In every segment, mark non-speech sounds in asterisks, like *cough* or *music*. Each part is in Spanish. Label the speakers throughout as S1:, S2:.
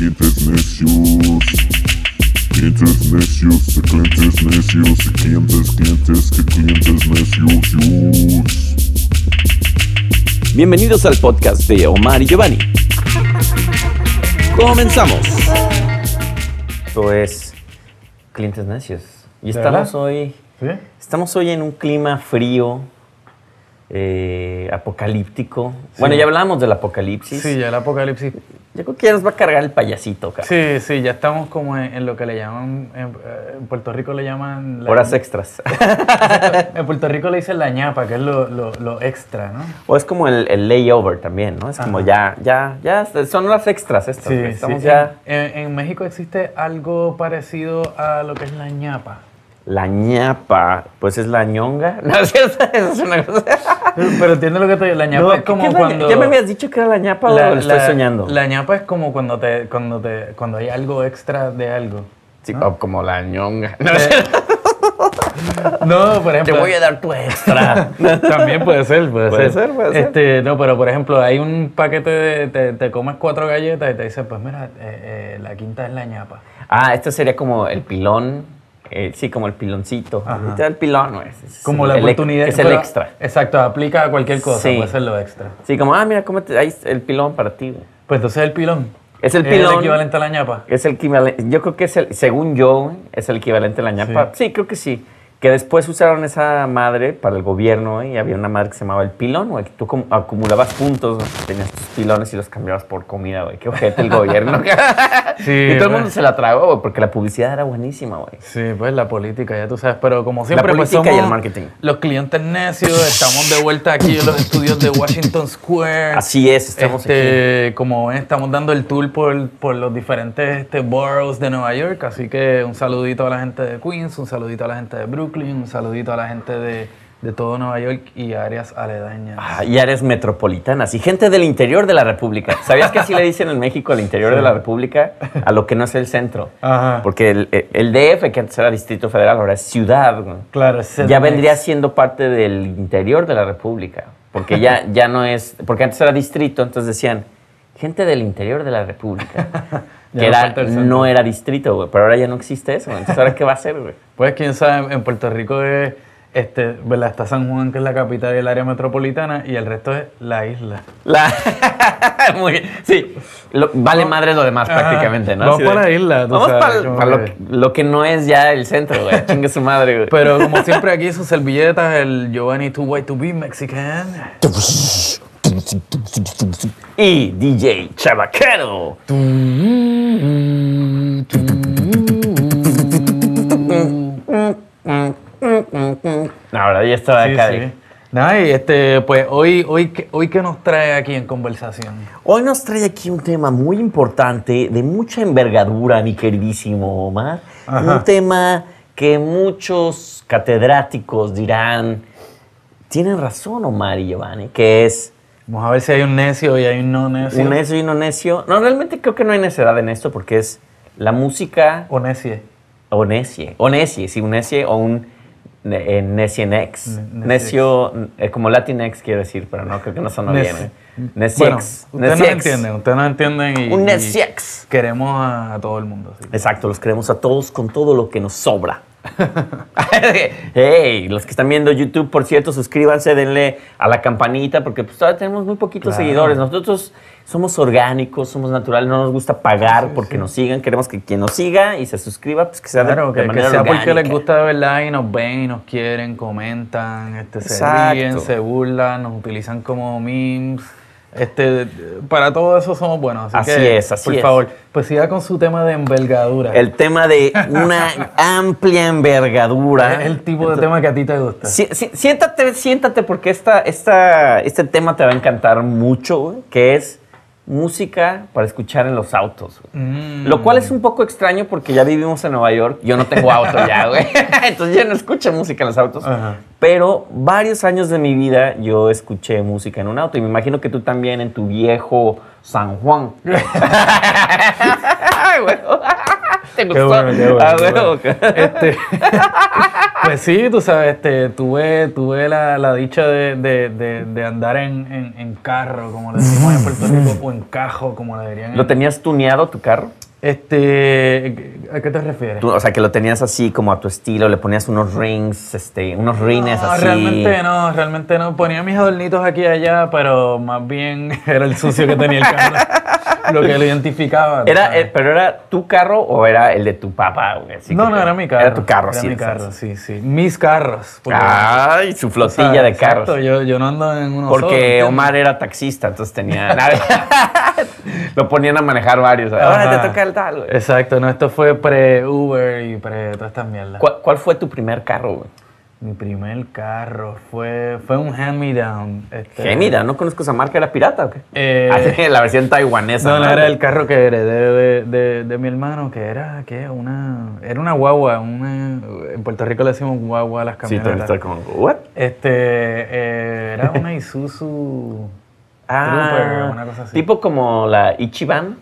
S1: clientes necios. Clientes necios, de clientes necios, de clientes, clientes, que clientes necios.
S2: Bienvenidos al podcast de Omar y Giovanni. Comenzamos. Esto es Clientes Necios. Y
S3: ¿De
S2: estamos hoy,
S3: ¿Sí?
S2: estamos hoy en un clima frío, eh, apocalíptico. Bueno, ya hablábamos del apocalipsis.
S3: Sí, ya el apocalipsis.
S2: Yo creo que ya nos va a cargar el payasito, cara.
S3: Sí, sí, ya estamos como en, en lo que le llaman, en, eh, en Puerto Rico le llaman... la-
S2: Horas extras. *laughs*
S3: En Puerto Rico le dicen la ñapa, que es lo, lo, lo extra, ¿no?
S2: o es como el, el layover también, ¿no? Es como ya, ya, ya, son horas extras estas.
S3: Sí.
S2: Estamos
S3: sí.
S2: ya...
S3: En, en México existe algo parecido a lo que es la ñapa.
S2: La ñapa, pues es la ñonga. *laughs* No, es cierto, eso es una cosa.
S3: Pero entiendes lo que te digo, la ñapa
S2: No,
S3: es como
S2: ¿qué es la
S3: cuando...
S2: ¿Ya me habías dicho que era la ñapa o lo estoy soñando?
S3: La ñapa es como cuando te, cuando te, cuando hay algo extra de algo.
S2: Sí,
S3: ¿no?
S2: como la ñonga. No, *laughs*
S3: Eh, No, por
S2: Te
S3: ejemplo.
S2: voy a dar tu extra. *laughs*
S3: También puede ser, puede,
S2: Puede
S3: ser.
S2: ser, puede ser.
S3: Este, no, pero por ejemplo, hay un paquete de. Te, te comes cuatro galletas y te dicen, pues mira, eh, eh, la quinta es la ñapa.
S2: ah, esto sería como el pilón. Eh, sí, como el piloncito. Ahorita el pilón, no es. es
S3: Como
S2: el
S3: la oportunidad.
S2: Es el extra.
S3: Exacto, aplica a cualquier cosa,
S2: Sí.
S3: puede ser lo extra.
S2: Sí, como, ah, mira, cómete, ahí está el pilón para ti. güey.
S3: Pues entonces el pilón.
S2: Es el
S3: Es
S2: pilón.
S3: el equivalente a la ñapa.
S2: Es el equivalente. Yo creo que es el, según yo, es el equivalente a la ñapa. Sí. creo que sí. Que después usaron esa madre para el gobierno y había una madre que se llamaba el pilón, güey. Que tú como acumulabas puntos, tenías tus pilones y los cambiabas por comida, güey. Qué ojete el *laughs* gobierno.
S3: Sí,
S2: y todo el mundo se la tragó, güey, porque la publicidad era buenísima, güey.
S3: Sí, pues la política, ya tú sabes. Pero como siempre, pues
S2: política y
S3: somos
S2: el marketing.
S3: los clientes necios. Estamos de vuelta aquí en los estudios de Washington Square.
S2: Así es, estamos aquí.
S3: este, Como ven, estamos dando el tour por, por los diferentes este, boroughs de Nueva York. Así que un saludito a la gente de Queens, un saludito a la gente de Brooklyn, un saludito a la gente de, de todo Nueva York y áreas aledañas.
S2: Ah, y áreas metropolitanas y gente del interior de la República. ¿Sabías que así le dicen en México al interior de la República? A lo que no es el centro.
S3: Ajá.
S2: Porque el, el DF, que antes era Distrito Federal, ahora es ciudad. güey.
S3: Claro, ese
S2: ya
S3: es-
S2: vendría siendo parte del interior de la República. Porque ya, *laughs* ya no es. Porque antes era distrito, entonces decían gente del interior de la República. *laughs* Que
S3: no
S2: era, no era distrito, güey. Pero ahora ya no existe eso. güey. Entonces, ¿ahora qué va a hacer, güey?
S3: Pues quién sabe, en Puerto Rico es, este, ¿verdad? está San Juan, que es la capital del área metropolitana, y el resto es la isla.
S2: La... *laughs* Muy bien. Sí. Lo- vale madre lo demás
S3: Ajá.
S2: prácticamente, ¿no?
S3: Vamos para la isla,
S2: Vamos
S3: sabes,
S2: para, lo,
S3: que-
S2: que, lo que no es ya el centro, güey. *laughs* Chingue su madre, güey.
S3: Pero como *laughs* siempre aquí sus servilletas, el Giovanni Too White to Be Mexican.
S2: Y DJ Chavaquero. No, ahora ya estaba
S3: Sí,
S2: acá.
S3: sí. Nada, y este, pues hoy, hoy, ¿qué- hoy qué nos trae aquí en conversación.
S2: Hoy nos trae aquí un tema muy importante, de mucha envergadura, mi queridísimo Omar.
S3: Ajá.
S2: Un tema que muchos catedráticos dirán, tienen razón Omar y Giovanni, que es
S3: Vamos a ver si hay un necio y hay un no necio.
S2: un necio y no necio. No, realmente creo que no hay necedad en esto porque es la música
S3: O necie.
S2: o necie, o necie, sí, un necie o un eh, Necio, eh, como latinx quiero decir, pero no, creo que no sonó bien. ¿eh?
S3: Bueno,
S2: Neciex.
S3: ustedes no entienden, ustedes no entienden y,
S2: Un
S3: y
S2: neciex.
S3: queremos a, a todo el mundo. así
S2: Exacto, los queremos a todos con todo lo que nos sobra. *laughs* hey, los que están viendo YouTube, por cierto, suscríbanse, denle a la campanita, porque pues todavía tenemos muy poquitos
S3: Claro.
S2: seguidores. Nosotros somos orgánicos, somos naturales, no nos gusta pagar porque nos sigan. Queremos que quien nos siga y se suscriba, pues que sea de-
S3: Claro,
S2: de,
S3: que
S2: manera
S3: sea porque
S2: orgánica.
S3: les gusta de verdad y nos ven y nos quieren, comentan, este, se ríen, se burlan, nos utilizan como memes. Este, para todo eso somos buenos. Así,
S2: Así
S3: que,
S2: es, así
S3: por
S2: es.
S3: favor, pues siga con su tema de envergadura.
S2: El tema de una *laughs* amplia envergadura.
S3: es el tipo de tema que a ti te gusta.
S2: Siéntate, siéntate, porque esta, esta, este tema te va a encantar mucho, que es música para escuchar en los autos.
S3: Mm.
S2: Lo cual es un poco extraño porque ya vivimos en Nueva York. Yo no tengo auto ya, güey. *laughs* Entonces yo no escucho música en los autos.
S3: Ajá.
S2: Pero varios años de mi vida yo escuché música en un auto. Y me imagino que tú también en tu viejo San Juan. *laughs* Ay, güey. *laughs* ¿Te
S3: Qué
S2: gustó?
S3: bueno, qué bueno,
S2: Ah,
S3: bueno. Este, *laughs* Pues sí, tú sabes, este, tuve, tuve la, la dicha de, de- de- de andar en, en- en carro, como le decimos en Puerto Rico, o en cajo, como le dirían.
S2: ¿Lo tenías tuneado tu carro?
S3: Este, ¿a qué te refieres?
S2: Tú, o sea, que lo tenías así como a tu estilo, le ponías unos rings, este, unos rines
S3: No,
S2: así.
S3: realmente no, realmente no. Ponía mis adornitos aquí y allá, pero más bien *laughs* era el sucio que tenía el carro. lo que lo identificaba.
S2: Era, eh, ¿Pero era tu carro o era el de tu papá? Así
S3: no, no,
S2: te-
S3: era mi carro.
S2: Era tu carro,
S3: Era
S2: sí.
S3: mi carro, sí, sí. Mis carros. porque-
S2: Ay, su
S3: o
S2: flotilla
S3: sea,
S2: de carros.
S3: Exacto, yo, yo no ando en uno solo,
S2: Porque
S3: ¿entiendes?
S2: Omar era taxista, entonces tenía. *laughs* *laughs* lo ponían a manejar varios. Ahora te toca el tal, güey.
S3: Exacto, no, esto fue pre-Uber y pre todas estas mierdas.
S2: ¿Cuál, cuál fue tu primer carro, güey?
S3: Mi primer carro fue, fue un hand-me-down. Este,
S2: mira, no conozco esa marca, ¿era pirata o qué?
S3: Eh,
S2: Ah, *laughs* la versión taiwanesa.
S3: No, no, era el carro que heredé de, de, de mi hermano, que era, ¿qué? Una, era una guagua, una, en Puerto Rico le decimos guagua a las
S2: Sí,
S3: camionetas.
S2: está como, ¿what?
S3: Este, eh, era una Isuzu Trooper, una cosa así.
S2: Ah, Tipo como la Ichiban,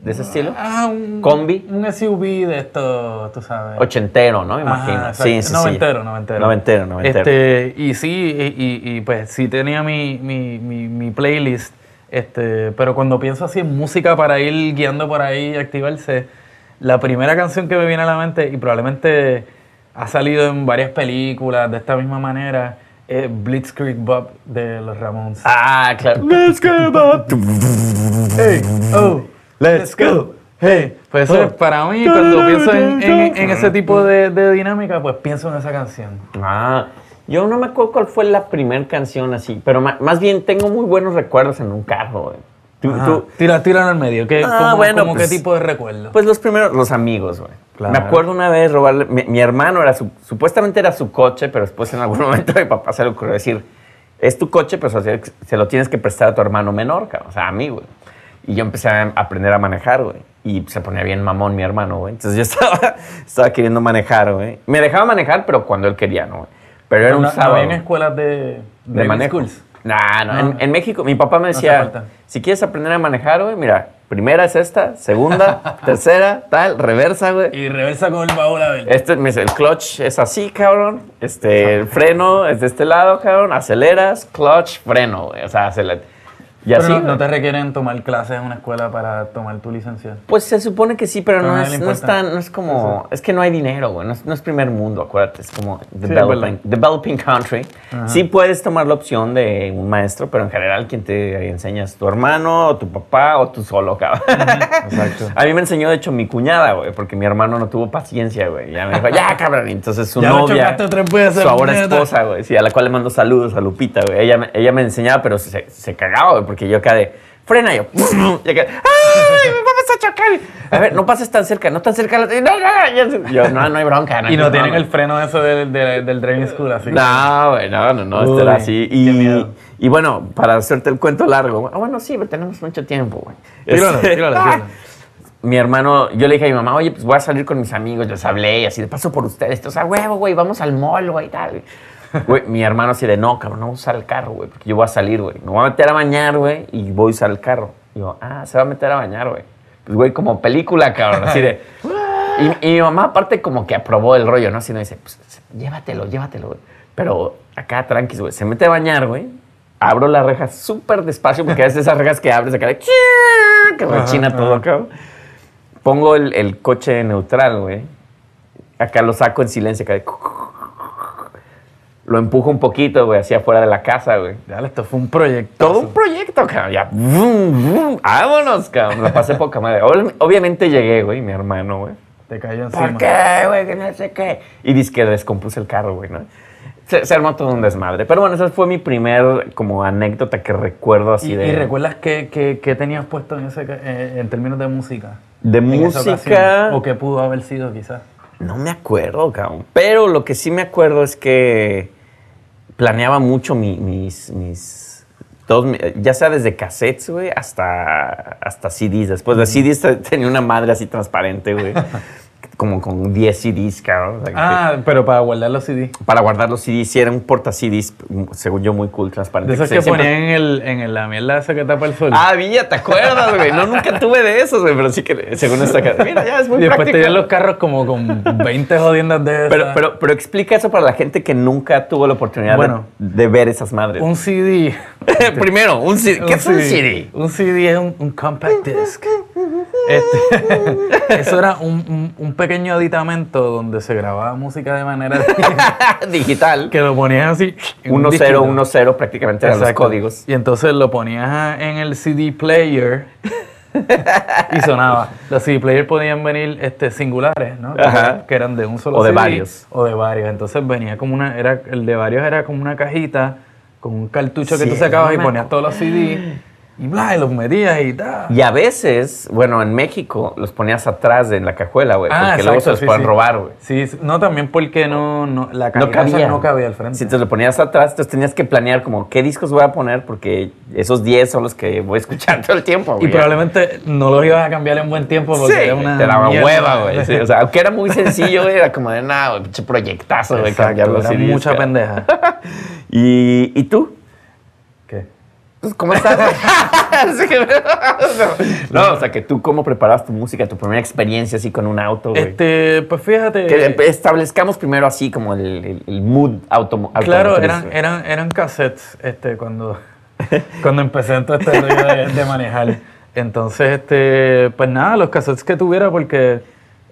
S2: de ese estilo.
S3: Ah, un...
S2: Combi.
S3: Un SUV de esto, tú sabes.
S2: Ochentero, ¿no? Me
S3: Ajá,
S2: imagino.
S3: exacto.
S2: sí, sí, sí.
S3: noventero, noventero.
S2: Noventero, noventero.
S3: Este, y sí, y, y- y, pues sí tenía mi, mi, mi, mi playlist, este, pero cuando pienso así en música para ir guiando por ahí y activarse, la primera canción que me viene a la mente, y probablemente ha salido en varias películas de esta misma manera, es Blitzkrieg Bob de los Ramones.
S2: Ah, claro. Let's go back.
S3: Hey, oh, let's go. Hey, pues eso es para mí, cuando pienso en, en- en ese tipo de, de dinámica, pues pienso en esa canción.
S2: Ah, yo no me acuerdo cuál fue la primera canción así, pero más bien tengo muy buenos recuerdos en un carro. Tú- tú-
S3: Tira, tíralo al medio. ¿Qué,
S2: Ah,
S3: cómo-
S2: bueno,
S3: cómo
S2: pues-
S3: qué tipo de recuerdo?
S2: Pues los primeros, los amigos, güey.
S3: Claro.
S2: Me acuerdo una vez robarle, mi, mi hermano era su, supuestamente era su coche, pero después en algún *laughs* momento mi papá se le ocurrió decir, es tu coche, pero se, se lo tienes que prestar a tu hermano menor, cabrón, o sea, a mí, güey. Y yo empecé a aprender a manejar, güey. Y se ponía bien mamón mi hermano, güey. Entonces yo *laughs* estaba, estaba queriendo manejar, güey. Me dejaba manejar, pero cuando él quería, ¿no? güey? Pero era un
S3: no, no
S2: sábado.
S3: había en escuelas de,
S2: de
S3: driving
S2: manejo.
S3: schools.
S2: Nah, no,
S3: No.
S2: En, en México, mi papá me decía, si quieres aprender a manejar, güey, mira, primera es esta, segunda, *laughs* tercera, tal, reversa, güey.
S3: Y reversa con el baúl.
S2: Este, me dice, el clutch es así, cabrón. Este, el freno es de este lado, cabrón. Aceleras, clutch, freno, güey. O sea, acelera. Y
S3: Pero
S2: así,
S3: no, te requieren tomar clases en una escuela para tomar tu licencia.
S2: Pues se supone que sí, pero
S3: Pero
S2: no es, no es tan, no es como, es que no hay dinero, güey, no es, no es primer mundo, acuérdate, es como developing, developing country. Sí puedes tomar la opción de un maestro, pero en general quien te enseña es tu hermano, o tu papá, o tú solo, cabrón.
S3: Exacto. *laughs*
S2: A mí me enseñó, de hecho, mi cuñada, güey, porque mi hermano no tuvo paciencia, güey. Ya me dijo, ya, cabrón. Entonces su
S3: Ya
S2: novia, su ahora esposa, güey, sí, a la cual le mando saludos a Lupita, güey. Ella, me- ella me enseñaba, pero se, se cagaba, güey, porque yo acá de, frena yo. *laughs* Y acá, ¡ay, vamos a chocar! A ver, no pases tan cerca, no tan cerca. No, no, no. Yo, no, no hay bronca.
S3: Y
S2: hay
S3: no
S2: bronca".
S3: tienen el freno eso del, del, del driving school, así.
S2: No, güey, no, no, no, esto era así. Y,
S3: miedo.
S2: y bueno, para hacerte el cuento largo, ah, bueno, sí, pero tenemos mucho tiempo, güey.
S3: Tíralo,
S2: Este,
S3: tíralo, *laughs* tíralo.
S2: Mi hermano, yo le dije a mi mamá, oye, pues voy a salir con mis amigos, les hablé y así, de paso por ustedes. O sea, huevo, güey, vamos al mall, güey, tal. Güey, mi hermano así de, no, cabrón, no voy a usar el carro, güey, porque yo voy a salir, güey. Me voy a meter a bañar, güey, y voy a usar el carro. Y yo, ah, se va a meter a bañar, güey. Pues, güey, como película, cabrón, así de... Y, y mi mamá aparte como que aprobó el rollo, ¿no? Así no dice, pues llévatelo, llévatelo, güey. Pero acá tranquis, güey. Se mete a bañar, güey. Abro la reja súper despacio porque es de esas rejas que abres acá de... Que rechina
S3: Ajá,
S2: todo,
S3: ajá.
S2: cabrón. Pongo el, el coche neutral, güey. Acá lo saco en silencio, acá de... Lo empujo un poquito, güey, hacia afuera de la casa, güey.
S3: Dale, esto fue un proyecto.
S2: Todo un proyecto, cabrón. Ya, vum, vum, vámonos, cabrón. Lo pasé poca madre. Ob- Obviamente llegué, güey, mi hermano, güey.
S3: Te cayó encima.
S2: ¿Por qué, güey? Que no sé qué. Y dice que descompuse el carro, güey, ¿no? Se, se armó todo un desmadre. Pero bueno, esa fue mi primer como anécdota que recuerdo así
S3: ¿Y,
S2: de...
S3: y recuerdas qué, qué- qué tenías puesto en, ese, eh, en términos de música?
S2: De
S3: en
S2: música...
S3: ¿O qué pudo haber sido quizás?
S2: No me acuerdo, cabrón. Pero lo que sí me acuerdo es que planeaba mucho mi- mis, mis todos mi- ya sea desde cassettes, güey, hasta, hasta CDs. Después de CDs te- tenía una madre así transparente, güey. *laughs* como con 10 CDs, cabrón. O sea, que-
S3: Ah, pero para guardar los CD.
S2: para guardar los CDs, sí era un porta CDs, según yo, muy cool, transparente.
S3: De esos
S2: se-
S3: que
S2: siempre-
S3: ponían en, el, en el- la mierda esa que tapa el sol.
S2: Ah, Villa, ¿te acuerdas, güey? No, nunca tuve de esos, güey, pero sí que según esta casa. Mira, ya es muy
S3: y después
S2: práctico.
S3: tenían los carros como con 20 jodiendas de esas.
S2: Pero, pero, pero explica eso para la gente que nunca tuvo la oportunidad de-
S3: Bueno.
S2: de, ver esas madres.
S3: Un CD. *laughs*
S2: Primero, un CD. ¿Qué es un CD?
S3: Un CD es un, un compact disc. Este, *laughs* eso era un, un- un pequeño aditamento donde se grababa música de manera *laughs*
S2: Digital.
S3: que lo ponías así. en un
S2: 1-0,
S3: disquito.
S2: 1-0 prácticamente eran los códigos.
S3: Y entonces lo ponías en el CD player y sonaba. Los CD players podían venir este, singulares, ¿no? Que,
S2: Ajá.
S3: eran- que eran de un solo
S2: O de
S3: CD,
S2: varios.
S3: O de varios. Entonces venía como una, era, el de varios era como una cajita con un cartucho que
S2: Sí,
S3: tú sacabas y ponías todos los CD y bla, y los metías y tal.
S2: Y a veces, bueno, en México los ponías atrás de la cajuela, güey,
S3: Ah,
S2: porque luego se los
S3: sí,
S2: pueden
S3: sí.
S2: robar, güey.
S3: Sí, no también porque no, no la
S2: No cabía.
S3: no cabía al frente.
S2: Si te lo ponías atrás, entonces tenías que planear como qué discos voy a poner porque esos 10 son los que voy a escuchar todo el tiempo,
S3: y
S2: güey.
S3: probablemente no los ibas a cambiar en buen tiempo porque
S2: Sí,
S3: era una
S2: te daba hueva, güey. o sea, aunque era muy sencillo, güey, era como de nada, güey, pinche proyectazo, güey,
S3: Exacto,
S2: cambiar los
S3: era mucha pendeja. *laughs*
S2: ¿Y, ¿Y tú? Pues, ¿Cómo estás? *laughs* No, o sea, que tú cómo preparabas tu música, tu primera experiencia así con un auto, güey.
S3: Este, pues fíjate.
S2: Que establezcamos primero así como el, el- el mood automo
S3: Claro, eran, eran, eran cassettes este, cuando, *laughs* cuando empecé en todo este rollo de, de manejar. Entonces, este, pues nada, los cassettes que tuviera, porque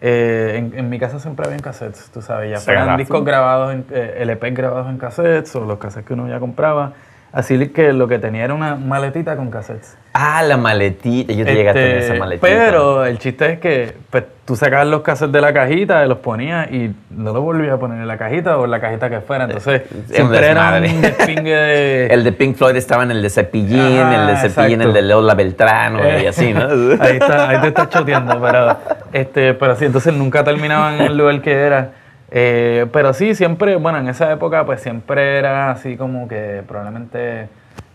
S3: eh, en, en mi casa siempre habían cassettes, tú sabes, ya fueran discos grabados, en, eh, LP grabados en cassettes o los cassettes que uno ya compraba. Así que lo que tenía era una maletita con cassettes.
S2: Ah, la maletita. Yo te llegué a tener
S3: Este,
S2: esa maletita.
S3: Pero el chiste es que pues, tú sacabas los cassettes de la cajita, los ponías y no los volvías a poner en la cajita o en la cajita que fuera. Entonces,
S2: un
S3: siempre era un *laughs* despingue de. *laughs*
S2: El de Pink Floyd estaba en el de Cepillín, el de Cepillín,
S3: exacto.
S2: el de Lola Beltrán, güey, y así, ¿no? *laughs*
S3: ahí, está, ahí te estás choteando, pero, este, pero sí, entonces nunca terminaban en el lugar que era. Eh, pero sí, siempre, bueno, en esa época pues siempre era así como que probablemente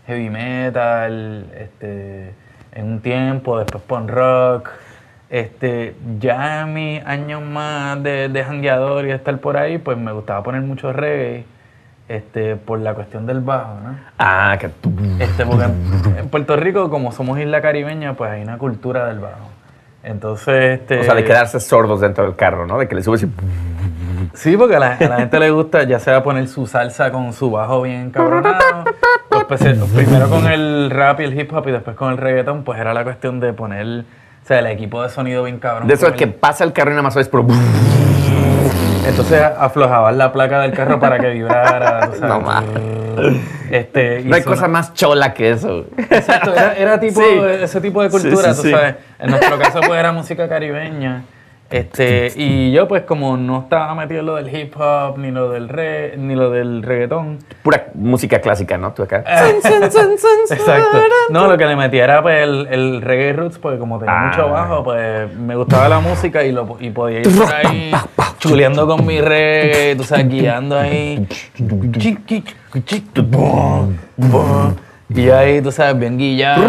S3: heavy metal, este, en un tiempo, después punk rock. Este, ya en mis años más de, de jangueador y de estar por ahí, pues me gustaba poner mucho reggae, este, por la cuestión del bajo, ¿no?
S2: Ah, que tú.
S3: Este, porque en, en Puerto Rico, como somos isla caribeña, pues hay una cultura del bajo. Entonces, este...
S2: O sea, de quedarse sordos dentro del carro, ¿no? De que le subes y. *laughs*
S3: Sí, porque a la, a la gente le gusta ya sea poner su salsa con su bajo bien cabronado. o *laughs* primero con el rap y el hip hop y después con el reggaeton, pues era la cuestión de poner, o sea, el equipo de sonido bien cabrón.
S2: De eso es que
S3: el-
S2: pasa el carro y nada más oyes, pero.
S3: Entonces aflojabas la placa del carro para que vibrara. tú *laughs* sabes.
S2: No más.
S3: Este,
S2: No hay cosa más chola que eso.
S3: Exacto, era, era tipo,
S2: Sí.
S3: ese tipo de cultura,
S2: Sí, sí,
S3: tú sabes. En nuestro caso, pues era música caribeña. Este, y yo, pues, como no estaba metido en lo del hip hop, ni lo del re, ni lo del reggaetón.
S2: Pura música clásica, ¿no? Tú acá.
S3: Exacto. No, lo que le metía era pues, el, el reggae roots, porque como tenía
S2: Ah.
S3: mucho bajo, pues me gustaba la música y, lo, y podía ir por ahí chuleando con mi reggae, tú sabes, guiando ahí. Y ahí, tú sabes, bien guillado.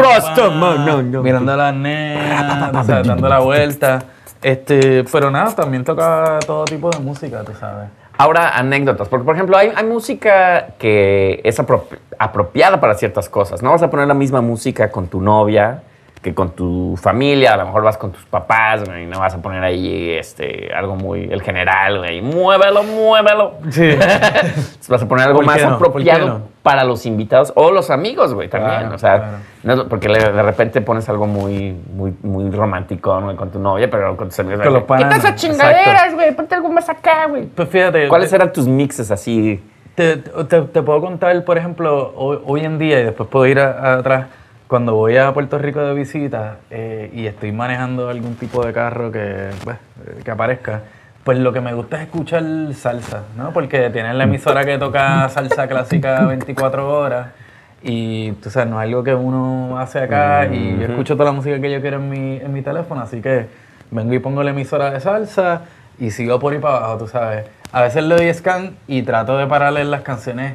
S3: Mirando a las nenas, tú sabes, dando la vuelta. Este, pero nada, también tocaba todo tipo de música, tú sabes.
S2: Ahora, anécdotas. Porque, por ejemplo, hay, hay música que es apro- apropiada para ciertas cosas. No vas a poner la misma música con tu novia que con tu familia. A lo mejor vas con tus papás güey, y no vas a poner ahí este, algo muy... El general, güey. Muévelo, muévelo.
S3: Sí. *laughs*
S2: vas a poner algo
S3: ¿Por
S2: más
S3: qué no? ¿Por qué
S2: apropiado
S3: no?
S2: para los invitados o los amigos, güey, también.
S3: Claro,
S2: o sea,
S3: claro.
S2: no- porque de repente pones algo muy, muy, muy romántico güey, con tu novia, pero con tus amigos...
S3: Con
S2: Quita esas chingaderas, güey. Ponte algo más acá, güey.
S3: Pues fíjate.
S2: ¿Cuáles eran tus mixes así?
S3: Te, te- te puedo contar, por ejemplo, hoy, hoy en día, y después puedo ir a- a atrás, cuando voy a Puerto Rico de visita eh, y estoy manejando algún tipo de carro que, pues, eh, que aparezca, pues lo que me gusta es escuchar salsa, ¿no? Porque tienen la emisora que toca salsa clásica 24 horas y, tú sabes, no es algo que uno hace acá y yo escucho toda la música que yo quiero en mi, en mi teléfono, así que vengo y pongo la emisora de salsa y sigo por ahí para abajo, tú sabes. A veces le doy scan y trato de pararle las canciones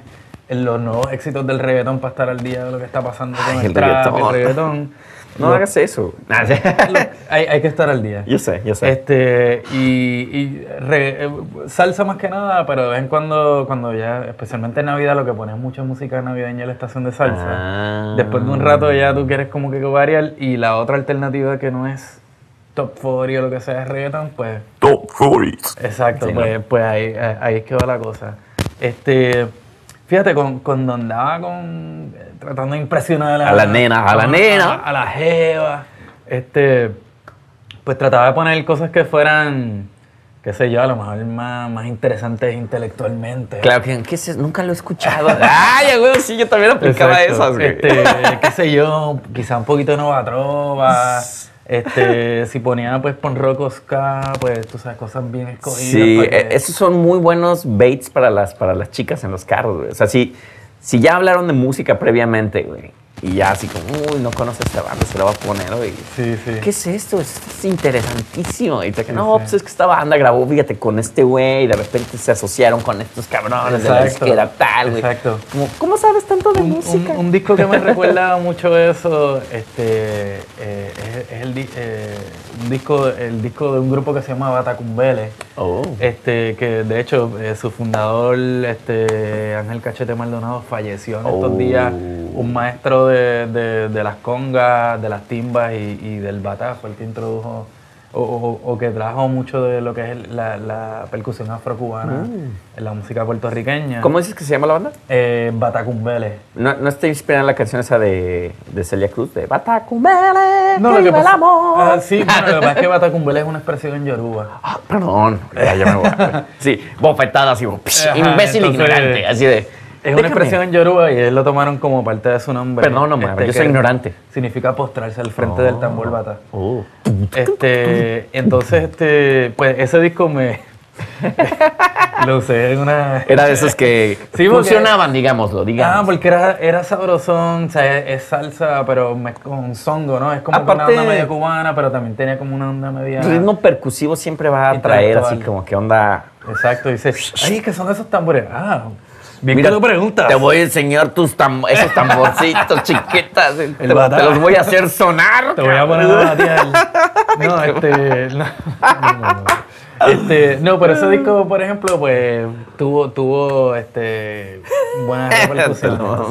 S3: los nuevos éxitos del reggaetón para estar al día de lo que está pasando con
S2: Ay,
S3: el,
S2: el
S3: trap,
S2: reggaetón.
S3: el reggaetón. *laughs*
S2: No
S3: Lo-
S2: hagas eso. *laughs*
S3: Hay, hay que estar al día.
S2: yo sé, yo sé.
S3: Este, y, y re- eh, salsa más que nada, pero de vez en cuando, cuando ya, especialmente en Navidad, lo que pones mucha música navideña en la estación de salsa.
S2: Ah.
S3: Después de un rato ya tú quieres como que variar y la otra alternativa que no es top 40 o lo que sea es reggaeton, pues
S1: Top 40.
S3: exacto,
S2: Sí,
S3: pues, pues ahí, ahí- ahí es que va la cosa. Este, fíjate, con, cuando andaba con, eh, tratando de impresionar
S2: A la nena, a la nena.
S3: a la jeva, este, pues trataba de poner cosas que fueran, qué sé yo, a lo mejor más, más interesantes intelectualmente.
S2: Claro que ¿qué es nunca lo he escuchado. *laughs* Ay, güey, sí, yo también aplicaba
S3: Exacto.
S2: esas, güey.
S3: Este, qué sé yo, quizá un poquito de Nova Trova. *laughs* Este, *laughs* si ponía pues pon rock ska, pues tú sabes, cosas bien escogidas.
S2: Sí,
S3: que-
S2: eh, esos son muy buenos baits para las, para las chicas en los carros, güey. O sea, si, si ya hablaron de música previamente, güey, y ya así como, uy, no conoce esta banda, se la va a poner, güey.
S3: Sí, sí.
S2: ¿Qué es esto? Esto es interesantísimo. Y te que, no, pues es que esta banda grabó, fíjate, con este güey, y de repente se asociaron con estos cabrones de la
S3: Exacto.
S2: disquera tal, güey.
S3: Exacto.
S2: Como, ¿Cómo sabes tanto de
S3: Un,
S2: música?
S3: un- un disco que me *laughs* recuerda mucho eso, este, eh, es, es el, eh, un disco, el disco de un grupo que se llama Batacumbele.
S2: Oh.
S3: Este, que de hecho eh, su fundador, este, Ángel Cachete Maldonado, falleció en estos
S2: Oh.
S3: días. Un maestro de, de- de las congas, de las timbas y, y del fue el que introdujo o, o- o que trajo mucho de lo que es la, la percusión afrocubana en la música puertorriqueña.
S2: ¿Cómo dices que se llama la banda?
S3: Eh, Batacumbele.
S2: ¿No, no está inspirada en la canción esa de, de Celia Cruz? De Batacumbele,
S3: No,
S2: que
S3: lo que
S2: el amor.
S3: Ah, sí, bueno, lo que pasa es que Batacumbele es una expresión en Yoruba. *laughs*
S2: Ah, perdón. Ya, ya me voy. Sí, bofetada así, imbécil
S3: entonces,
S2: ignorante. Así de.
S3: Es una expresión en Yoruba y ellos lo tomaron como parte de su nombre. Este,
S2: Perdón, Omar, yo soy
S3: que
S2: ignorante.
S3: Significa postrarse al frente del tambor bata.
S2: Oh.
S3: Este, entonces, este, pues ese disco me *laughs* lo usé en una.
S2: Era de esos que *laughs*
S3: Sí,
S2: funcionaban, digámoslo, digamos.
S3: Ah, porque era, era sabrosón, o sea, es, es salsa, pero mez- con zongo, ¿no? Es como que
S2: Aparte-
S3: una onda media cubana, pero también tenía como una onda media.
S2: Ritmo percusivo siempre va a traer así como que onda.
S3: Exacto, dices, ay, ¿qué son esos tambores? Ah, bien
S2: Mira,
S3: que lo preguntas.
S2: Te voy a enseñar tus tam- esos tamborcitos *laughs* chiquitas. te, te los voy a hacer sonar.
S3: Te voy a poner a batear. *laughs* No, este. No, no, no, no. Este, no, pero ese disco, por ejemplo, pues tuvo, tuvo este, buenas repercusiones.
S2: No.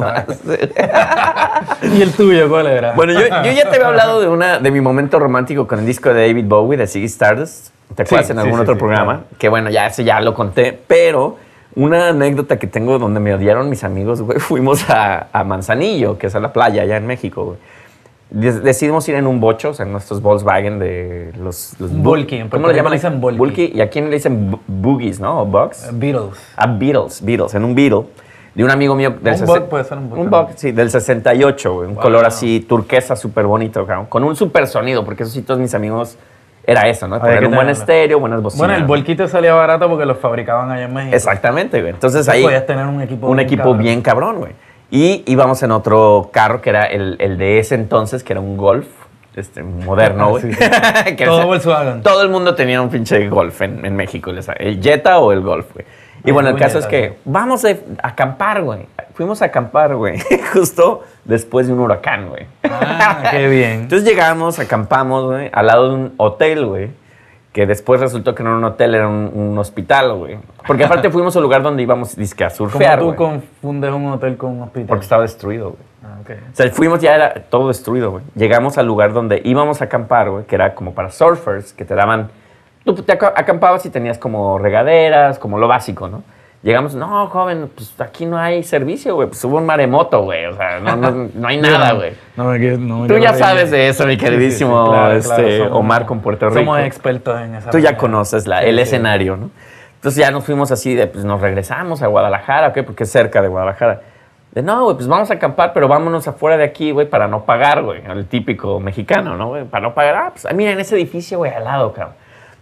S3: ¿Y el tuyo cuál era?
S2: Bueno, yo, yo ya te había hablado de, *laughs* una, de mi momento romántico con el disco de David Bowie, de Ziggy Stardust. ¿Te acuerdas
S3: Sí,
S2: en algún
S3: sí,
S2: otro
S3: sí,
S2: programa?
S3: claro.
S2: Que bueno, ya ese ya lo conté, pero una anécdota que tengo donde me odiaron mis amigos, güey, *laughs* fuimos a, a Manzanillo, que es a la playa allá en México, güey. Decidimos ir en un bocho, o sea, en nuestros Volkswagen de los... los
S3: Un
S2: bu-
S3: Volky, en
S2: ¿Cómo
S3: Rico
S2: llaman?
S3: le dicen Volky.
S2: Volky. ¿Y a quién le dicen boogies, no? ¿O bugs?
S3: Beatles.
S2: A Beatles, Beatles, en un Beatle. De un amigo mío del
S3: Un Bug puede ser un Bug
S2: Un. Bug, sí, del 68, güey. Un
S3: Wow.
S2: color así turquesa súper bonito, cabrón. Con un super sonido, porque eso sí, todos mis amigos era eso, ¿no? Poner un buen estéreo, buenas bocinas.
S3: Bueno, el Volquito salía barato porque los fabricaban allá en México.
S2: Exactamente, güey. Entonces ahí.
S3: Podías tener un equipo
S2: Un
S3: bien
S2: equipo
S3: cabrón.
S2: bien cabrón, güey. Y íbamos en otro carro que era el, el de ese entonces, que era un Golf. Este, moderno, güey.
S3: Sí, sí. *laughs*
S2: Que
S3: Todo Volkswagen.
S2: Todo el mundo tenía un pinche Golf en, en México. les- El Jetta o el Golf, güey. Y
S3: El
S2: bueno, el caso
S3: Jetta,
S2: es que vamos a acampar, güey. Fuimos a acampar, güey. *laughs* Justo después de un huracán, güey.
S3: Ah, qué *laughs* bien.
S2: Entonces llegamos, acampamos, güey, al lado de un hotel, güey. Que después resultó que no era un hotel, era un, un hospital, güey. Porque aparte *laughs* fuimos al lugar donde íbamos dizque, a
S3: ¿Cómo
S2: surfear,
S3: tú
S2: güey.
S3: confundes un hotel con un hospital?
S2: Porque estaba destruido, güey.
S3: Ah, ok.
S2: O sea, fuimos ya era todo destruido, güey. Llegamos al lugar donde íbamos a acampar, güey, que era como para surfers, que te daban... Tú te aca- acampabas y tenías como regaderas, como lo básico, ¿no? Llegamos, no, joven, pues aquí no hay servicio, güey. Pues hubo un maremoto, güey. O sea, no, no, no hay *laughs* nada, güey.
S3: No no
S2: Tú ya sabes de eso, mi
S3: Sí, sí, sí,
S2: queridísimo
S3: claro,
S2: este,
S3: claro, somos-
S2: Omar con Puerto Rico.
S3: Somos expertos en esa
S2: Tú ya conoces la- el
S3: sí.
S2: escenario, ¿no? Entonces ya nos fuimos así de, pues nos regresamos a Guadalajara, ¿ok? Porque es cerca de Guadalajara. De, no, güey, pues vamos a acampar, pero vámonos afuera de aquí, güey, para no pagar, güey. El típico mexicano, ¿no, güey? Para no pagar. Ah, pues mira, en ese edificio, güey, al lado, cabrón.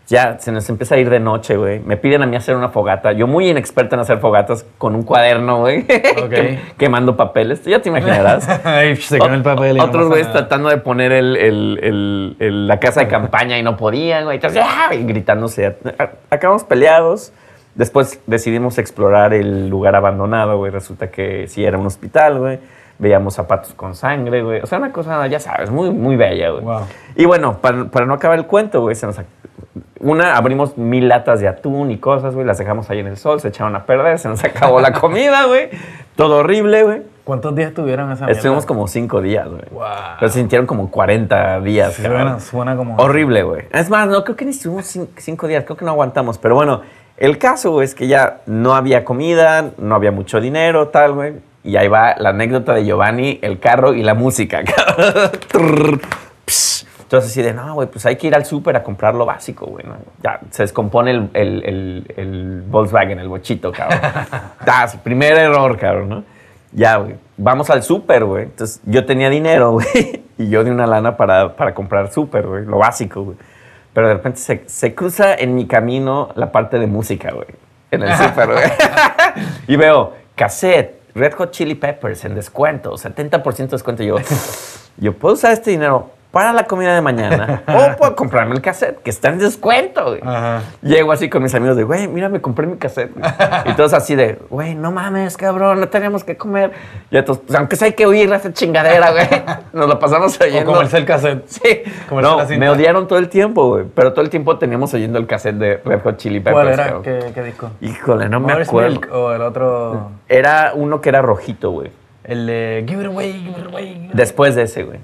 S2: Ya se nos empieza a ir de noche, güey. Me piden a mí hacer una fogata. Yo muy inexperto en hacer fogatas con un cuaderno, güey. *laughs* Quem- Quemando papeles. Ya te imaginarás. *laughs*
S3: Ay, se quemó el papel. no
S2: Otros güeyes
S3: nada.
S2: tratando de poner el, el- el- la casa de campaña y no podían, güey. Entonces, y gritándose. Acabamos peleados. Después decidimos explorar el lugar abandonado, güey. Resulta que sí era un hospital, güey. Veíamos zapatos con sangre, güey. O sea, una cosa, ya sabes, muy, muy bella, güey.
S3: Wow.
S2: Y bueno, para, para no acabar el cuento, güey, se nos... Una, abrimos mil latas de atún y cosas, güey, las dejamos ahí en el sol, se echaron a perder, se nos acabó la comida, güey. Todo horrible, güey.
S3: ¿Cuántos días tuvieron esa mierda?
S2: Estuvimos como cinco días, güey.
S3: Wow.
S2: Pero se sintieron como 40 días,
S3: Sí, bueno, suena como...
S2: Horrible, güey. Es más, no creo que ni estuvimos cin- cinco días, creo que no aguantamos. Pero bueno, el caso güey, es que ya no había comida, no había mucho dinero, tal, güey. Y ahí va la anécdota de Giovanni, el carro y la música. *laughs* Entonces así de, no, güey, pues hay que ir al súper a comprar lo básico, güey. ¿no? Ya se descompone el, el- el- el Volkswagen, el bochito, cabrón. *laughs* Su primer error, cabrón, ¿no? Ya, güey. Vamos al súper, güey. Entonces yo tenía dinero, *laughs* güey. Y yo di una lana para, para comprar súper, güey. Lo básico, güey. Pero de repente se, se cruza en mi camino la parte de música, güey. En el súper, güey. y veo cassette, Red Hot Chili Peppers en descuento, 70% de descuento. Yo, *laughs* yo puedo usar este dinero para la comida de mañana *laughs* o puedo comprarme el cassette, que está en descuento, güey. Llego así con mis amigos de, güey, mira, me compré mi cassette. güey". *laughs* Y todos así de, güey, no mames, cabrón, no tenemos que comer. Y entonces, pues, aunque sea hay que huir a esa chingadera, güey. *laughs* Nos lo pasamos
S3: O
S2: oyendo.
S3: comerse el cassette.
S2: Sí.
S3: Comerse
S2: No, me odiaron todo el tiempo, güey. Pero todo el tiempo teníamos oyendo el cassette de Red Hot Chili Peppers.
S3: ¿Cuál era? ¿Qué, qué disco?
S2: Híjole, no me acuerdo.
S3: Milk o el otro...
S2: Era uno que era rojito, güey.
S3: El de Give It Away, Give It Away. give it
S2: Después de ese, güey.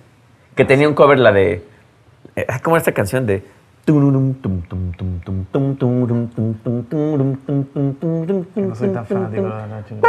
S2: Que tenía un cover, la de. eh, ¿Cómo era esta canción de.?
S3: No soy tan fanático de la Chili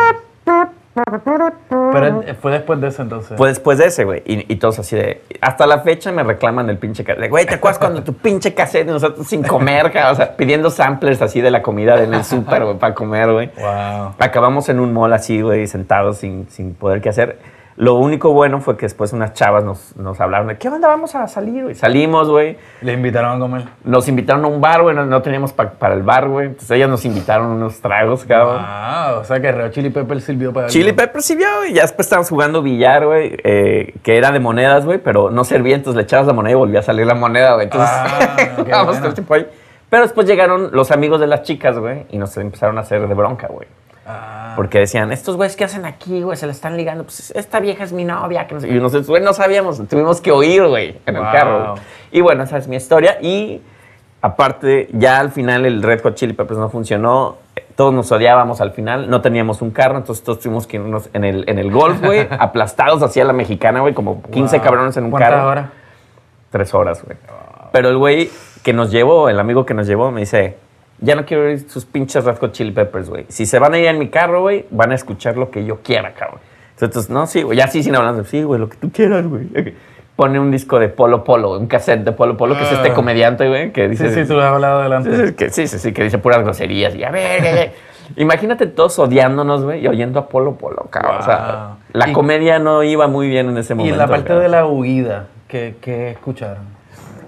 S3: Pero eh, fue después de eso entonces.
S2: Fue después de ese, güey. Y, y todos así de. Hasta la fecha me reclaman el pinche cassette. Güey, ¿te acuerdas cuando tu pinche cassette nosotros sin comer, O sea, pidiendo samplers así de la comida en el súper, güey, para comer, güey.
S3: Wow.
S2: Acabamos en un mall así, güey, sentados sin, sin poder qué hacer. Lo único bueno fue que después unas chavas nos, nos hablaron de, ¿qué onda vamos a salir, güey? Salimos, güey.
S3: Le invitaron a comer.
S2: Nos invitaron a un bar, güey. No, no teníamos pa- para el bar, güey. Entonces ellas nos invitaron unos tragos, cabrón.
S3: Ah, o sea que Red Hot Chili Pepper sirvió para
S2: Chili
S3: algo.
S2: Pepper sirvió, y ya después estábamos jugando billar, güey, eh, que era de monedas, güey, pero no servía, entonces le echabas la moneda y volvía a salir la moneda, güey. Entonces,
S3: Ah, *laughs*
S2: todo el tiempo ahí. Pero después llegaron los amigos de las chicas, güey, y nos empezaron a hacer de bronca, güey.
S3: Ah,
S2: Porque decían, estos güeyes, ¿qué hacen aquí, güey? Se la están ligando. Pues esta vieja es mi novia. que no sé". Y nosotros, güey, no sabíamos. Tuvimos que oír, güey, en el carro. Y bueno, esa es mi historia. Y aparte, ya al final el Red Hot Chili Peppers no funcionó. Todos nos odiábamos al final. No teníamos un carro, entonces todos tuvimos que irnos en el, en el golf, güey, *laughs* aplastados hacia la mexicana, güey, como 15
S3: wow.
S2: cabrones en un
S3: ¿Cuántas
S2: carro.
S3: horas?
S2: Tres horas, güey. Pero el güey que nos llevó, el amigo que nos llevó, me dice, ya no quiero oír sus pinches Red Hot Chili Peppers, güey. Si se van a ir en mi carro, güey, van a escuchar lo que yo quiera, cabrón. Entonces, no, sí, güey, ya sí, sin hablando, sí, güey, lo que tú quieras, güey. Ok. Pone un disco de Polo Polo, un cassette de Polo Polo, que es este
S3: Ah.
S2: comediante, güey, que
S3: Sí,
S2: dice...
S3: sí, tú lo has hablado adelante.
S2: Sí, sí, que, sí, sí, sí, que dice puras groserías. Y a ver, eh. imagínate todos odiándonos, güey, y oyendo a Polo Polo, cabrón. O sea, la
S3: Y-
S2: comedia no iba muy bien en ese
S3: Y
S2: momento.
S3: en la parte
S2: cabrón.
S3: de la huida, ¿qué, qué escucharon?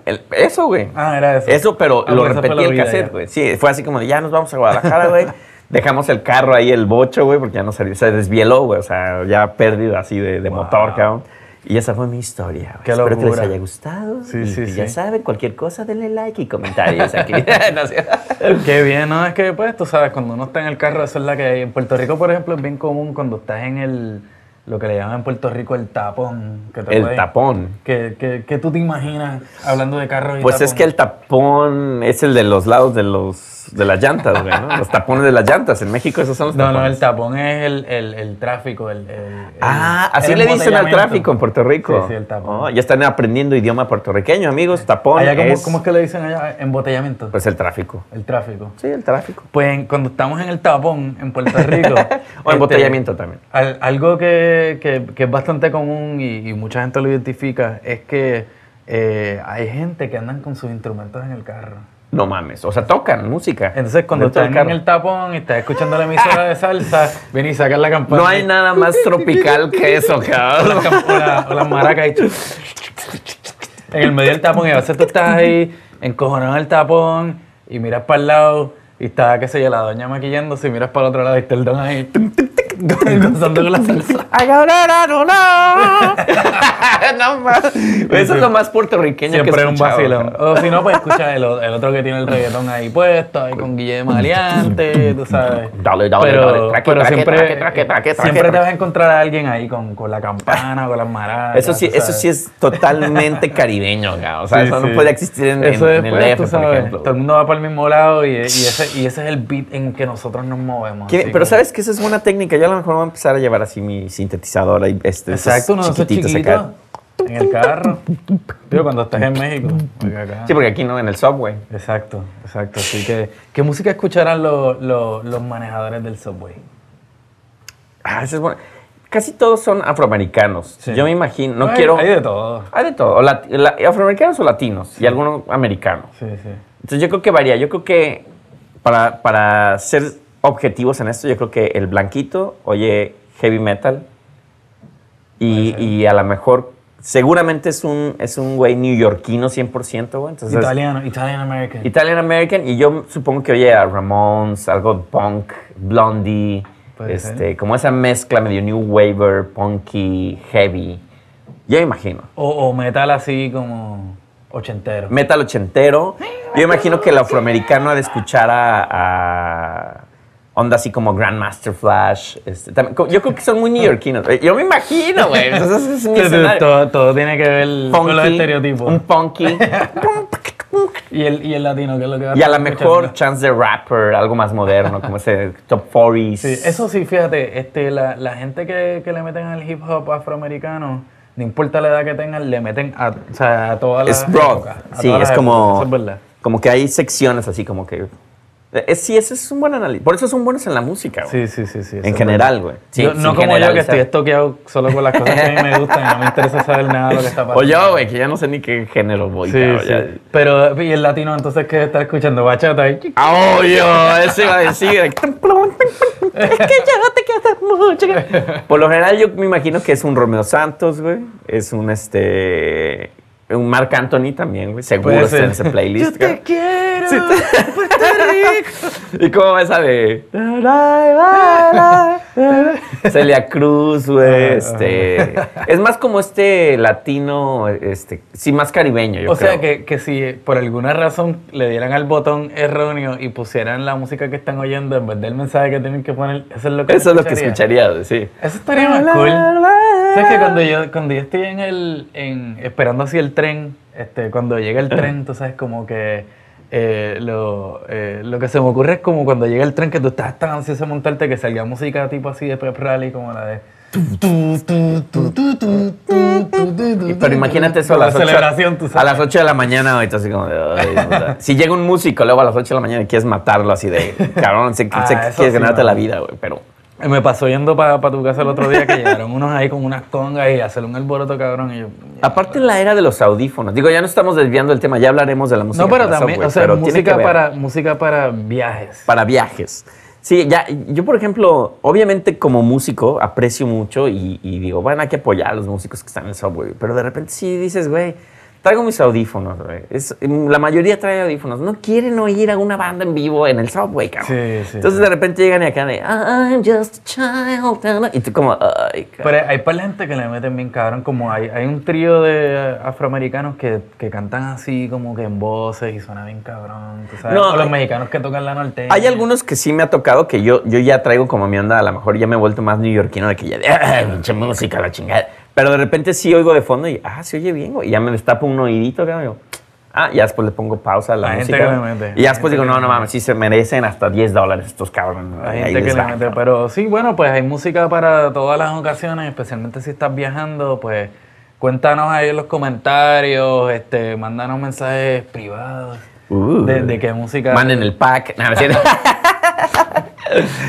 S2: El- eso, güey.
S3: Ah, era eso.
S2: Eso, pero
S3: Ah,
S2: lo
S3: pues
S2: repetí el cassette,
S3: ya.
S2: güey. Sí, fue así como de ya nos vamos a Guadalajara, güey. *laughs* Dejamos el carro ahí, el bocho, güey, porque ya no se, se desvieló, güey. O sea, ya perdido así de, de
S3: Wow.
S2: motor, cabrón. Y esa fue mi historia.
S3: Qué
S2: Espero que les haya gustado.
S3: Sí,
S2: y
S3: sí,
S2: que Ya
S3: sí.
S2: saben, cualquier cosa, denle like y comentarios aquí. *laughs* *laughs* No.
S3: Qué bien, ¿no? Es que, pues, tú sabes, cuando uno está en el carro, eso es la que hay. En Puerto Rico, por ejemplo, es bien común cuando estás en el, lo que le llaman en Puerto Rico el tapón. Que te
S2: el
S3: puede-
S2: tapón.
S3: ¿Qué, qué, qué tú te imaginas hablando de carros y
S2: Pues es que el tapón es el de los lados de los de las llantas, güey, ¿no? Los tapones de las llantas. En México esos son los
S3: No,
S2: tapones.
S3: no, el tapón es el, el, el tráfico, el,
S2: Ah, así le dicen al tráfico en Puerto Rico.
S3: Sí, sí, el tapón.
S2: Oh, ya están aprendiendo idioma puertorriqueño, amigos. Tapón
S3: Allá, ¿cómo,
S2: es,
S3: cómo es que le dicen allá? Embotellamiento.
S2: pues el tráfico.
S3: el tráfico.
S2: Sí, el tráfico.
S3: Pues cuando estamos en el tapón en Puerto Rico. *laughs*
S2: O embotellamiento también.
S3: al- algo que, que- que es bastante común y, y mucha gente lo identifica es que eh, hay gente que andan con sus instrumentos en el carro.
S2: No mames. O sea, tocan música.
S3: Entonces, cuando
S2: del
S3: en el tapón y estás escuchando la emisora de salsa, *laughs* ven y sacan la campana.
S2: No hay nada más tropical que eso, *laughs*
S3: la
S2: cabrón.
S3: o la- o las maracas en el medio del tapón y a veces tú estás ahí encojonado en el tapón y miras para el lado y está, qué sé yo, la doña maquillándose y miras para el otro lado y está el don ahí *laughs* con la salsa.
S2: Ay, ahora no, no. *laughs* no más. Eso es lo más puertorriqueño
S3: Siempre
S2: que
S3: es
S2: he
S3: un vacilón. O si no, pues escucha el, el otro que tiene el reggaetón ahí puesto, ahí con Guillermo Maleante, tú sabes.
S2: Dale, dale,
S3: pero,
S2: dale, traque,
S3: pero
S2: traque,
S3: siempre,
S2: traque, traque, traque, traque,
S3: siempre te vas a encontrar a alguien ahí con, con la campana, con las maracas.
S2: Eso sí, eso sí es totalmente *laughs* caribeño. O sea,
S3: Sí,
S2: eso
S3: sí.
S2: no puede existir en,
S3: Eso
S2: en-
S3: es,
S2: en el por ejemplo.
S3: Todo el mundo va para el mismo lado y, y ese, y ese es el beat en que nosotros nos movemos.
S2: ¿Qué-
S3: así
S2: Pero
S3: que-
S2: sabes que esa es buena técnica. Yo a lo mejor voy a empezar a llevar así mi sintetizador ahí, este,
S3: Exacto, esos
S2: chiquititos
S3: chiquitos
S2: acá.
S3: En el carro. Digo, cuando estás en México. acá-
S2: Sí, porque aquí no, en el subway.
S3: Exacto, exacto. Así que, ¿qué música escucharán los, los, los manejadores del subway?
S2: Ah, esa es buena. Casi todos son afroamericanos.
S3: Sí.
S2: Yo me imagino, no
S3: Hay-
S2: quiero...
S3: Hay de todo.
S2: Hay de todo, o la- afroamericanos o latinos, y algunos americanos.
S3: Sí, sí.
S2: Entonces yo creo que varía. Yo creo que para, para ser objetivos en esto, yo creo que el blanquito oye heavy metal y, y a lo mejor seguramente es un, es un güey neoyorquino 100%, güey. Entonces,
S3: Italiano, Italian American.
S2: Italian American y yo supongo que oye a Ramones, algo punk, Blondie, este, como esa mezcla medio new waver, punky, heavy. Yo me imagino.
S3: o, o metal así como ochentero.
S2: metal ochentero. Yo imagino que el afroamericano ha de escuchar a, a onda así como Grandmaster Flash. este, también- yo creo que son muy neoyorquinos. Yo me imagino, güey. Es *laughs*
S3: todo, tiene que ver con los estereotipos.
S2: Un punky. *laughs*
S3: Y el, y el latino, que es lo que va
S2: y a lo mejor
S3: escuchando.
S2: Chance the Rapper, algo más moderno, como ese Top 40s.
S3: Sí, eso sí, fíjate, este, la, la gente que, que le meten al hip hop afroamericano, no importa la edad que tengan, le meten a, o sea, a todas las
S2: es broad.
S3: épocas, a
S2: Sí, es como,
S3: épocas, es
S2: como que hay secciones así como que... eh, sí, ese es un buen análisis. Por eso son buenos en la música, güey.
S3: Sí, sí, sí. sí
S2: En
S3: es
S2: general, güey. Sí,
S3: Yo- no como yo que estoy estoqueado solo con las cosas que a mí me gustan y no me interesa saber nada de lo que está pasando. *laughs*
S2: O yo, güey, que ya no sé ni qué género voy.
S3: Sí, sí.
S2: ya.
S3: Pero, ¿y el latino entonces qué está escuchando? Bachata. y-
S2: Ah, Obvio, eso iba a decir. Es que ya te queda mucho. Por lo general, yo me imagino que es un Romeo Santos, güey. Es un este. Un Marc Anthony también, güey. Seguro está en ese playlist.
S3: Yo te quiero.
S2: Sí,
S3: Puerto Rico. *laughs*
S2: ¿Y cómo va esa de. Celia Cruz, güey. Este. Es más como este latino, este. Sí, más caribeño, yo
S3: O sea
S2: creo.
S3: que, que si por alguna razón le dieran al botón erróneo y pusieran la música que están oyendo en vez del mensaje que tienen que poner, eso es lo que
S2: Eso es lo que
S3: escucharía.
S2: escucharía, sí.
S3: Eso estaría más cool. ¿Sabes que cuando yo, cuando yo estoy en el, en, esperando así el tren, este, cuando llega el tren, tú sabes como que eh, lo, eh, lo que se me ocurre es como cuando llega el tren que tú estás tan ansioso de montarte que salga música tipo así de pep rally como la de...
S2: Pero imagínate eso a las, 8,
S3: celebración, tú
S2: a las 8 de la mañana, ahorita así como de. Si llega un músico luego a las 8 de la mañana y quieres matarlo así de, cabrón, que-
S3: Ah, eso
S2: quieres
S3: sí,
S2: ganarte
S3: mano.
S2: la vida, güey, pero...
S3: Me pasó yendo para tu casa el otro día que *laughs* llegaron unos ahí con unas congas y hacer un alboroto cabrón y yo...
S2: Aparte en la era de los audífonos, digo, ya no estamos desviando el tema, ya hablaremos de la música.
S3: No, pero
S2: para
S3: también,
S2: software,
S3: o sea,
S2: pero
S3: música para, música para viajes.
S2: para viajes. Sí, ya, yo por ejemplo, obviamente como músico aprecio mucho y, y digo, bueno, hay que apoyar a los músicos que están en el software, pero de repente sí dices, güey, traigo mis audífonos, güey. Es- la mayoría trae audífonos, no quieren oír a una banda en vivo en el subway, cabrón.
S3: Sí, sí,
S2: Entonces
S3: sí.
S2: de repente llegan y acá de, I'm just a child, y tú como, ay, cabrón.
S3: Pero hay gente que le meten bien cabrón, como hay, hay un trío de afroamericanos que, que cantan así como que en voces y suena bien cabrón, tú sabes,
S2: No,
S3: o los
S2: hay-
S3: mexicanos que tocan la norteña.
S2: Hay algunos que sí me ha tocado que yo, yo ya traigo como mi onda, a lo mejor ya me he vuelto más neoyorquino de que ya de, "Ah, pinche música, la chingada. Pero de repente sí oigo de fondo y, ah, se oye bien, güey. Y ya me destapo un oídito, cabrón. y yo, Ah, ya después le pongo pausa a la
S3: gente
S2: música.
S3: que le mete,
S2: y ya después
S3: gente
S2: digo, no, no mames, sí se merecen hasta 10 dólares estos cabrones. Ahí
S3: gente que le mete, pero sí, bueno, pues hay música para todas las ocasiones, especialmente si estás viajando, pues cuéntanos ahí en los comentarios, este, mándanos mensajes privados
S2: Uh.
S3: de, de qué música...
S2: Manden el pack. *laughs* No. *laughs*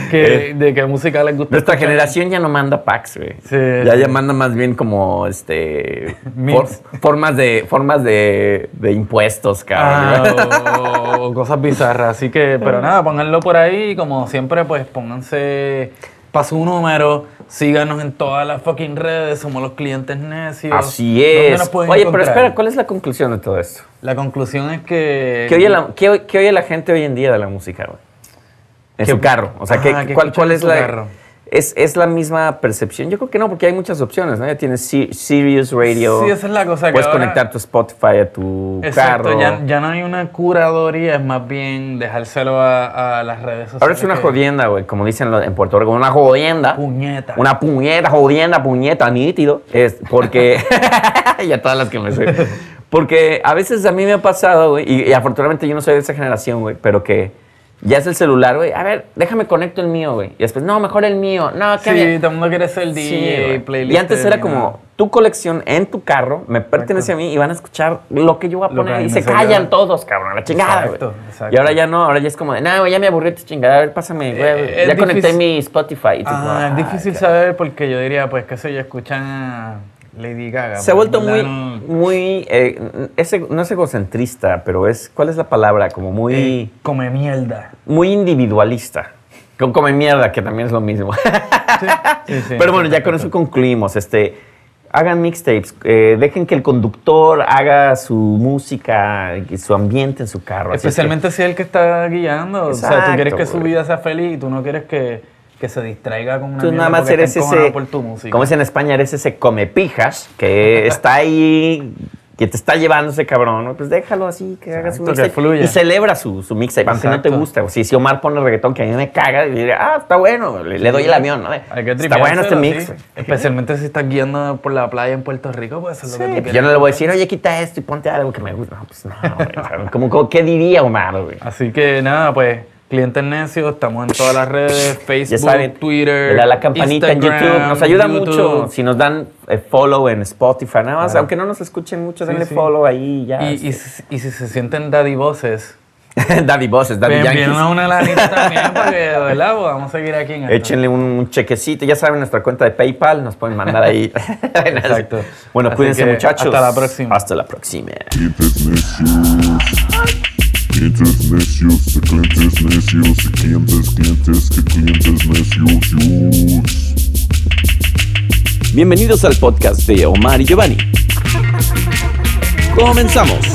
S3: que- de qué música les gusta.
S2: Nuestra
S3: escuchar.
S2: generación ya no manda packs, güey.
S3: Sí,
S2: ya,
S3: sí.
S2: ya manda más bien como este *laughs* for- formas de formas de, de impuestos, cabrón.
S3: Ah, *laughs* o, o cosas bizarras. Así que, pero nada, pónganlo por ahí. Como siempre, pues pónganse para su número. Síganos en todas las fucking redes. Somos los clientes necios.
S2: Así
S3: ¿Dónde
S2: es. Oye, pero espera, ¿cuál es la conclusión de todo esto?
S3: La conclusión es que.
S2: ¿Qué oye, la, qué oye- qué oye la gente hoy en día de la música, güey? En
S3: ¿Qué-
S2: su carro. O sea, ¿qué-
S3: Ajá, ¿qué
S2: cuál, cuál es la.
S3: carro?
S2: ¿Es, ¿Es la misma percepción? Yo creo que no, porque hay muchas opciones, ¿no? Ya tienes Si- Sirius Radio.
S3: Sí, esa es la cosa que
S2: Puedes
S3: ahora-
S2: conectar tu Spotify a tu
S3: Exacto,
S2: carro.
S3: ya, ya no hay una curaduría, es más bien dejárselo a, a las redes sociales.
S2: Ahora es una
S3: que-
S2: jodienda, güey, como dicen en Puerto Rico, una jodienda.
S3: Puñeta.
S2: Una puñeta, jodienda, puñeta, nítido. Es porque. *laughs* ya todas las que me sé. Porque a veces a mí me ha pasado, güey, y, y afortunadamente yo no soy de esa generación, güey, pero que ya es el celular, güey. A ver, déjame conecto el mío, güey. Y después, no, mejor el mío. No, qué
S3: Sí,
S2: bien.
S3: todo el mundo quiere ser DJ,
S2: Sí, güey.
S3: playlist.
S2: y antes era como tu colección en tu carro, me pertenece a mí y van a escuchar lo que yo voy a
S3: que
S2: poner y se callan todos, cabrón, a la chingada, güey.
S3: Exacto, exacto.
S2: Y ahora ya no, ahora ya es como de, no, güey, ya me aburrí tu chingada, a ver, pásame, güey.
S3: Eh,
S2: ya conecté mi Spotify. Y
S3: Ah, es
S2: "Ay,
S3: difícil
S2: cabrón".
S3: saber porque yo diría, pues, qué sé yo, escuchan Lady Gaga.
S2: Se ha vuelto muy, muy, eh, ese- no es egocentrista, pero es, ¿cuál es la palabra? Como muy,
S3: Eh, come mierda.
S2: muy individualista. Con come mierda, que también es lo mismo.
S3: Sí, sí, *laughs*
S2: Pero bueno, ya con eso concluimos. Este, hagan mixtapes, eh, dejen que el conductor haga su música, y su ambiente en su carro. Así es que-
S3: Especialmente si es el que está guiando. o sea, tú quieres que su vida sea feliz y tú no quieres que, que se distraiga con una
S2: Tú nada más eres ese,
S3: por tu música.
S2: como es en España, eres ese comepijas que *laughs* está ahí, que te está llevando ese cabrón, ¿no? Pues déjalo así, que haga su mixtape. Y celebra su, su mixtape, aunque no te guste. O si, si Omar pone reggaetón que a mí me caga, y diré, ah, está bueno, le, le doy el avión, ¿no?
S3: Hay que
S2: está bueno este mix.
S3: sí. Especialmente si estás guiando por la playa en Puerto Rico, pues eso es lo que tú
S2: Sí,
S3: quieres.
S2: yo no le voy a decir, oye, quita esto y ponte algo que me gusta. No, pues no, güey. Como, como, ¿qué diría Omar, güey?
S3: Así que nada, pues, clientes necios, estamos en todas las redes, Facebook,
S2: Ya saben,
S3: Twitter,
S2: le da la campanita en
S3: Instagram,
S2: YouTube. Nos ayuda
S3: YouTube.
S2: mucho si nos dan eh, follow en Spotify. Nada más,
S3: Claro.
S2: aunque no nos escuchen mucho,
S3: Sí,
S2: denle
S3: sí.
S2: follow ahí y ya.
S3: Y, y,
S2: este.
S3: si- y si se sienten daddy voces, *laughs*
S2: Daddy Bosses, Daddy
S3: pues
S2: Yankees.
S3: envíenos una lanita también *laughs* para que, ¿verdad? Pues vamos a seguir aquí en esto.
S2: Échenle un, un chequecito. Ya saben, nuestra cuenta de PayPal nos pueden mandar ahí. *laughs*
S3: Exacto.
S2: Bueno,
S3: Así
S2: cuídense,
S3: que
S2: muchachos.
S3: hasta la próxima.
S2: Hasta la próxima.
S1: Clientes necios. De clientes necios, de clientes, clientes, que clientes necios.
S4: Bienvenidos al podcast de Omar y Giovanni. Comenzamos.